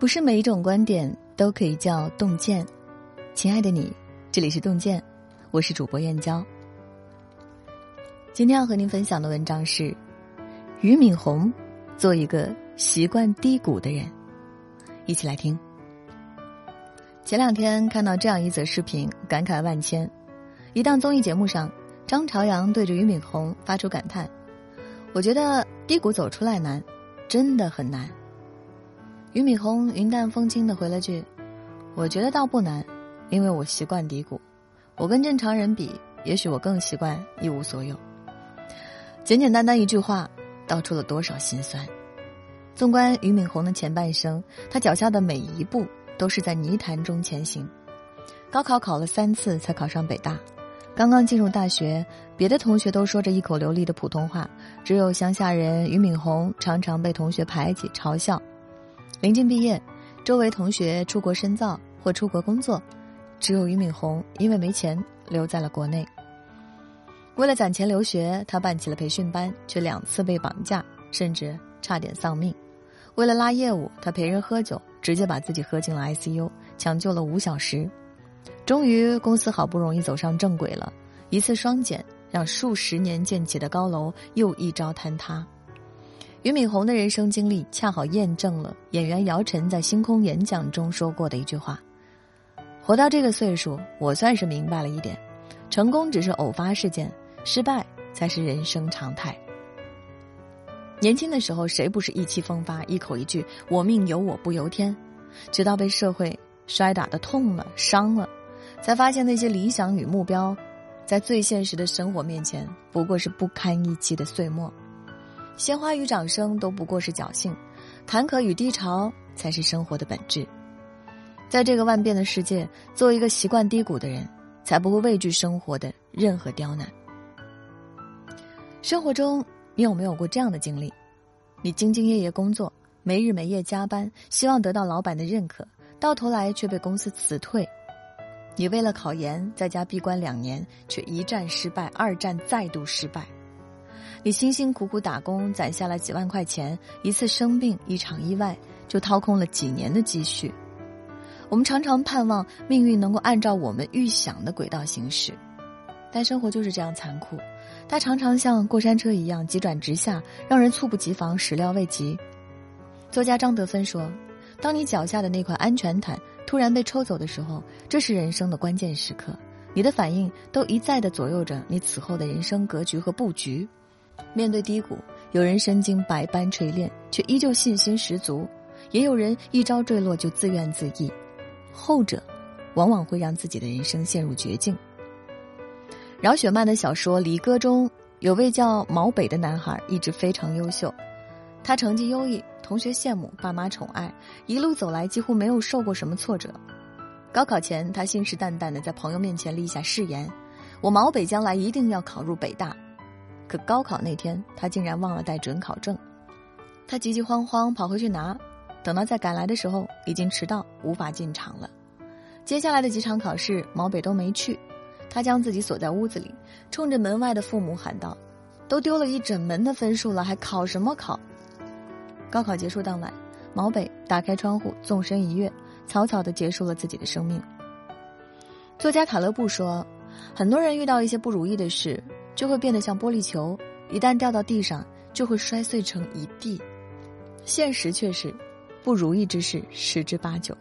不是每一种观点都可以叫洞见。亲爱的你，这里是洞见，我是主播燕娇。今天要和您分享的文章是俞敏洪，做一个习惯低谷的人。一起来听。前两天看到这样一则视频，感慨万千。一档综艺节目上，张朝阳对着俞敏洪发出感叹：“我觉得低谷走出来难，真的很难。”俞敏洪云淡风轻的回了句：“我觉得倒不难，因为我习惯低谷。我跟正常人比，也许我更习惯一无所有。”简简单单一句话，道出了多少心酸。纵观俞敏洪的前半生，他脚下的每一步都是在泥潭中前行。高考考了三次才考上北大，刚刚进入大学，别的同学都说着一口流利的普通话，只有乡下人俞敏洪常常被同学排挤嘲笑。临近毕业，周围同学出国深造或出国工作，只有俞敏洪因为没钱留在了国内。为了攒钱留学，他办起了培训班，却两次被绑架，甚至差点丧命。为了拉业务，他陪人喝酒，直接把自己喝进了 ICU，抢救了五小时。终于，公司好不容易走上正轨了，一次双减让数十年建起的高楼又一朝坍塌。俞敏洪的人生经历恰好验证了演员姚晨在星空演讲中说过的一句话：“活到这个岁数，我算是明白了一点，成功只是偶发事件，失败才是人生常态。”年轻的时候，谁不是意气风发，一口一句“我命由我不由天”，直到被社会摔打的痛了、伤了，才发现那些理想与目标，在最现实的生活面前，不过是不堪一击的碎末。鲜花与掌声都不过是侥幸，坎坷与低潮才是生活的本质。在这个万变的世界，做一个习惯低谷的人，才不会畏惧生活的任何刁难。生活中，你有没有过这样的经历？你兢兢业业工作，没日没夜加班，希望得到老板的认可，到头来却被公司辞退。你为了考研在家闭关两年，却一战失败，二战再度失败。你辛辛苦苦打工攒下了几万块钱，一次生病一场意外就掏空了几年的积蓄。我们常常盼望命运能够按照我们预想的轨道行驶，但生活就是这样残酷，它常常像过山车一样急转直下，让人猝不及防、始料未及。作家张德芬说：“当你脚下的那块安全毯突然被抽走的时候，这是人生的关键时刻，你的反应都一再的左右着你此后的人生格局和布局。”面对低谷，有人身经百般锤炼，却依旧信心十足；也有人一朝坠落就自怨自艾。后者，往往会让自己的人生陷入绝境。饶雪漫的小说《离歌》中有位叫毛北的男孩，一直非常优秀，他成绩优异，同学羡慕，爸妈宠爱，一路走来几乎没有受过什么挫折。高考前，他信誓旦旦的在朋友面前立下誓言：“我毛北将来一定要考入北大。”可高考那天，他竟然忘了带准考证，他急急慌慌跑回去拿，等到再赶来的时候，已经迟到，无法进场了。接下来的几场考试，毛北都没去，他将自己锁在屋子里，冲着门外的父母喊道：“都丢了一整门的分数了，还考什么考？”高考结束当晚，毛北打开窗户，纵身一跃，草草的结束了自己的生命。作家塔勒布说：“很多人遇到一些不如意的事。”就会变得像玻璃球，一旦掉到地上，就会摔碎成一地。现实却是，不如意之事十之八九。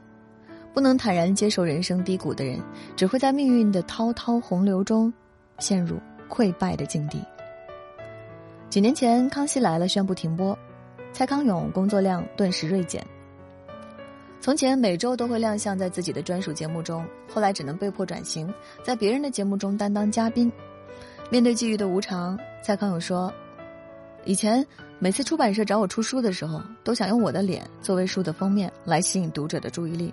不能坦然接受人生低谷的人，只会在命运的滔滔洪流中，陷入溃败的境地。几年前，《康熙来了》宣布停播，蔡康永工作量顿时锐减。从前每周都会亮相在自己的专属节目中，后来只能被迫转型，在别人的节目中担当嘉宾。面对际遇的无常，蔡康永说：“以前每次出版社找我出书的时候，都想用我的脸作为书的封面来吸引读者的注意力，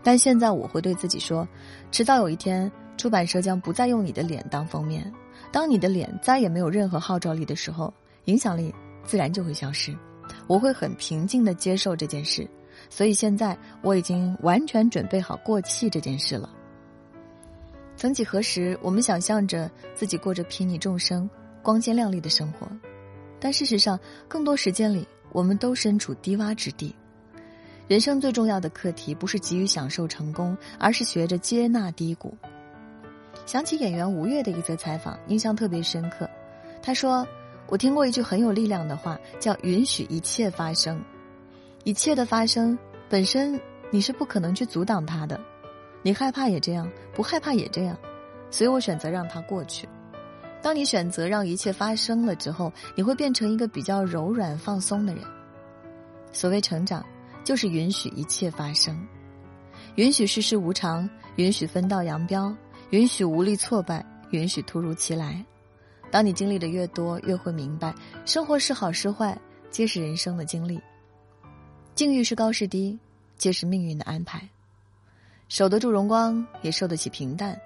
但现在我会对自己说，迟早有一天，出版社将不再用你的脸当封面。当你的脸再也没有任何号召力的时候，影响力自然就会消失。我会很平静地接受这件事，所以现在我已经完全准备好过气这件事了。”曾几何时，我们想象着自己过着睥睨众生、光鲜亮丽的生活，但事实上，更多时间里，我们都身处低洼之地。人生最重要的课题不是急于享受成功，而是学着接纳低谷。想起演员吴越的一则采访，印象特别深刻。他说：“我听过一句很有力量的话，叫‘允许一切发生’。一切的发生本身你是不可能去阻挡它的，你害怕也这样，不害怕也这样。所以我选择让它过去。当你选择让一切发生了之后，你会变成一个比较柔软、放松的人。所谓成长。”就是允许一切发生，允许世事无常，允许分道扬镳，允许无力挫败，允许突如其来。当你经历的越多，越会明白，生活是好是坏，皆是人生的经历；境遇是高是低，皆是命运的安排。守得住荣光，也受得起平淡，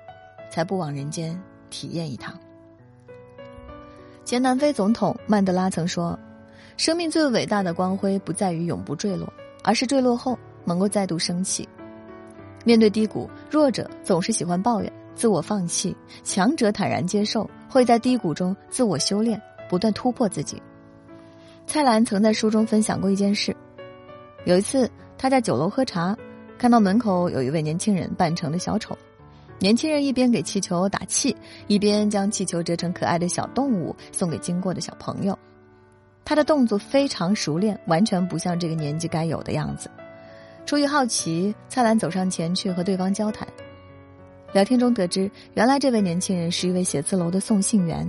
才不枉人间体验一趟。前南非总统曼德拉曾说：“生命最伟大的光辉，不在于永不坠落。”而是坠落后能够再度升起。面对低谷，弱者总是喜欢抱怨、自我放弃；强者坦然接受，会在低谷中自我修炼，不断突破自己。蔡澜曾在书中分享过一件事：有一次他在酒楼喝茶，看到门口有一位年轻人扮成的小丑。年轻人一边给气球打气，一边将气球折成可爱的小动物送给经过的小朋友。他的动作非常熟练，完全不像这个年纪该有的样子。出于好奇，蔡澜走上前去和对方交谈。聊天中得知，原来这位年轻人是一位写字楼的送信员。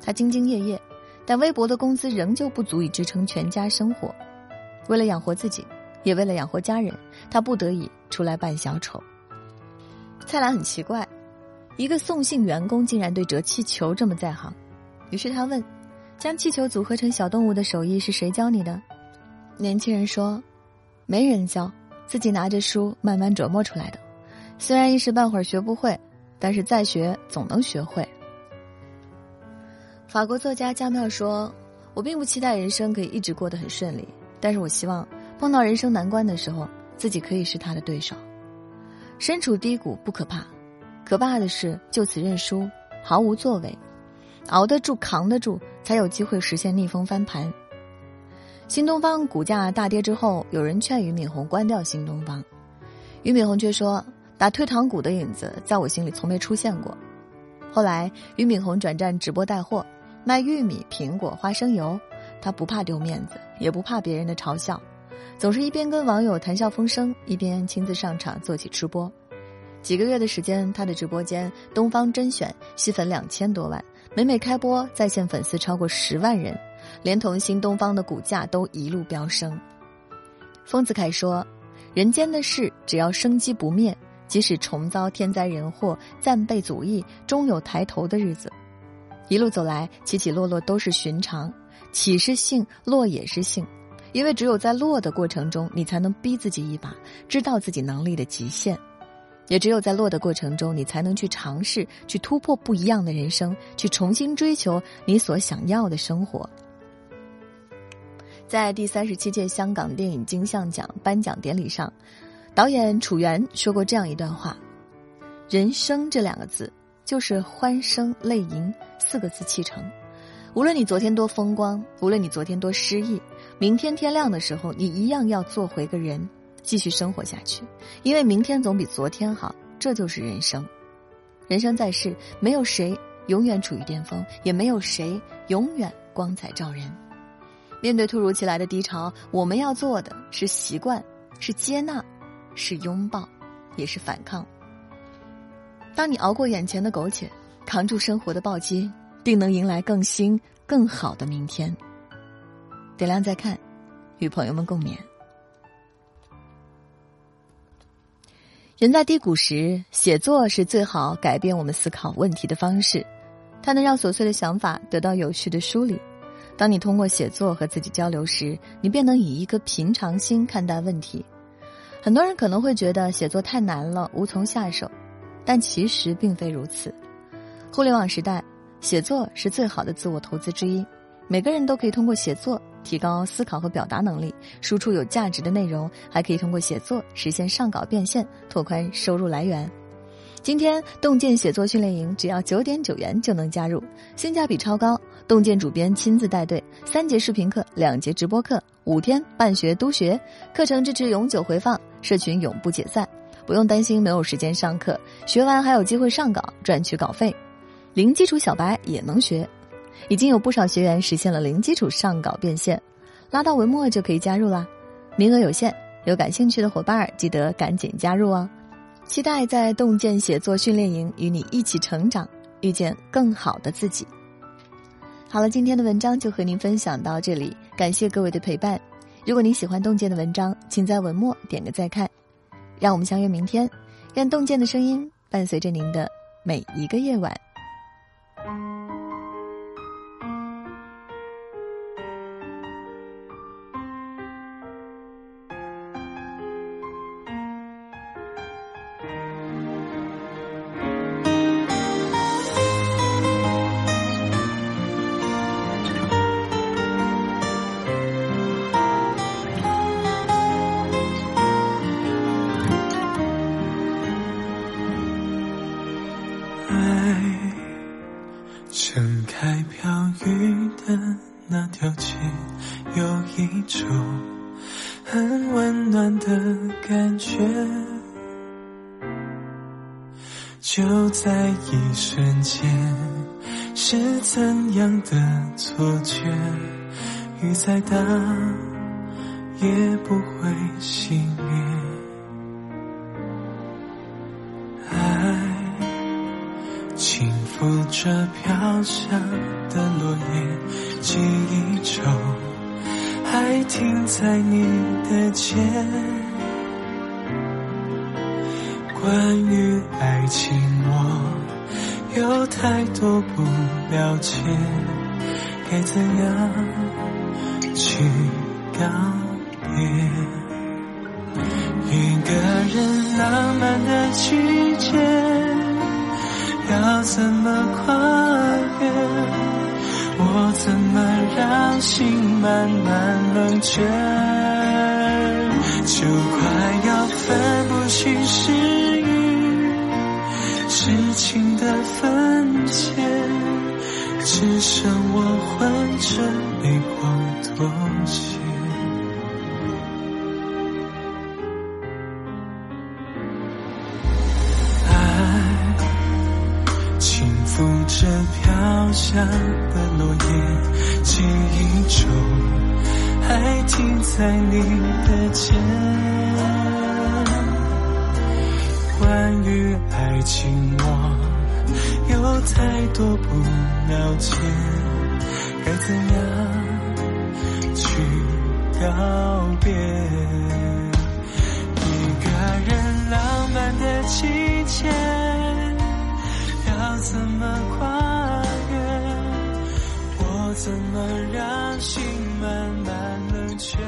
他兢兢业业，但微薄的工资仍旧不足以支撑全家生活。为了养活自己，也为了养活家人，他不得已出来扮小丑。蔡澜很奇怪，一个送信员工竟然对折气球这么在行，于是他问。将气球组合成小动物的手艺是谁教你的？年轻人说：“没人教，自己拿着书慢慢琢磨出来的。虽然一时半会儿学不会，但是再学总能学会。”法国作家加缪说：“我并不期待人生可以一直过得很顺利，但是我希望碰到人生难关的时候，自己可以是他的对手。身处低谷不可怕，可怕的是就此认输，毫无作为。”熬得住，扛得住，才有机会实现逆风翻盘。新东方股价大跌之后，有人劝俞敏洪关掉新东方，俞敏洪却说：“打退堂鼓的影子在我心里从没出现过。”后来，俞敏洪转战直播带货，卖玉米、苹果、花生油，他不怕丢面子，也不怕别人的嘲笑，总是一边跟网友谈笑风生，一边亲自上场做起直播。几个月的时间，他的直播间东方甄选吸粉两千多万。每每开播，在线粉丝超过十万人，连同新东方的股价都一路飙升。丰子恺说：“人间的事，只要生机不灭，即使重遭天灾人祸、暂被阻役，终有抬头的日子。一路走来，起起落落都是寻常，起是幸，落也是幸，因为只有在落的过程中，你才能逼自己一把，知道自己能力的极限。”也只有在落的过程中，你才能去尝试，去突破不一样的人生，去重新追求你所想要的生活。在第三十七届香港电影金像奖颁奖典礼上，导演楚原说过这样一段话：“人生这两个字，就是欢声泪盈四个字砌成。无论你昨天多风光，无论你昨天多失意，明天天亮的时候，你一样要做回个人。”继续生活下去，因为明天总比昨天好，这就是人生。人生在世，没有谁永远处于巅峰，也没有谁永远光彩照人。面对突如其来的低潮，我们要做的是习惯，是接纳，是拥抱，也是反抗。当你熬过眼前的苟且，扛住生活的暴击，定能迎来更新、更好的明天。点亮再看，与朋友们共勉。人在低谷时，写作是最好改变我们思考问题的方式。它能让琐碎的想法得到有序的梳理。当你通过写作和自己交流时，你便能以一颗平常心看待问题。很多人可能会觉得写作太难了，无从下手，但其实并非如此。互联网时代，写作是最好的自我投资之一。每个人都可以通过写作。提高思考和表达能力，输出有价值的内容，还可以通过写作实现上稿变现，拓宽收入来源。今天洞见写作训练营只要九点九元就能加入，性价比超高。洞见主编亲自带队，三节视频课，两节直播课，五天办学督学，课程支持永久回放，社群永不解散，不用担心没有时间上课，学完还有机会上稿赚取稿费。零基础小白也能学，已经有不少学员实现了零基础上稿变现，拉到文末就可以加入啦，名额有限，有感兴趣的伙伴记得赶紧加入哦。期待在洞见写作训练营与你一起成长，遇见更好的自己。好了，今天的文章就和您分享到这里，感谢各位的陪伴。如果您喜欢洞见的文章，请在文末点个再看。让我们相约明天，愿洞见的声音伴随着您的每一个夜晚。很温暖的感觉。就在一瞬间，是怎样的错觉？雨再大也不会熄灭。扶着飘下的落叶，记忆中还停在你的肩。关于爱情，我有太多不了解，该怎样去告别？一个人浪漫的季节。要怎么跨越？我怎么让心慢慢冷却？就快要分不清是雨痴情的分界，只剩我混着泪光这飘下的落叶，记忆中还停在你的肩。关于爱情，我有太多不了解，该怎样去告别？一个人浪漫的季节。怎么跨越？我怎么让心慢慢冷却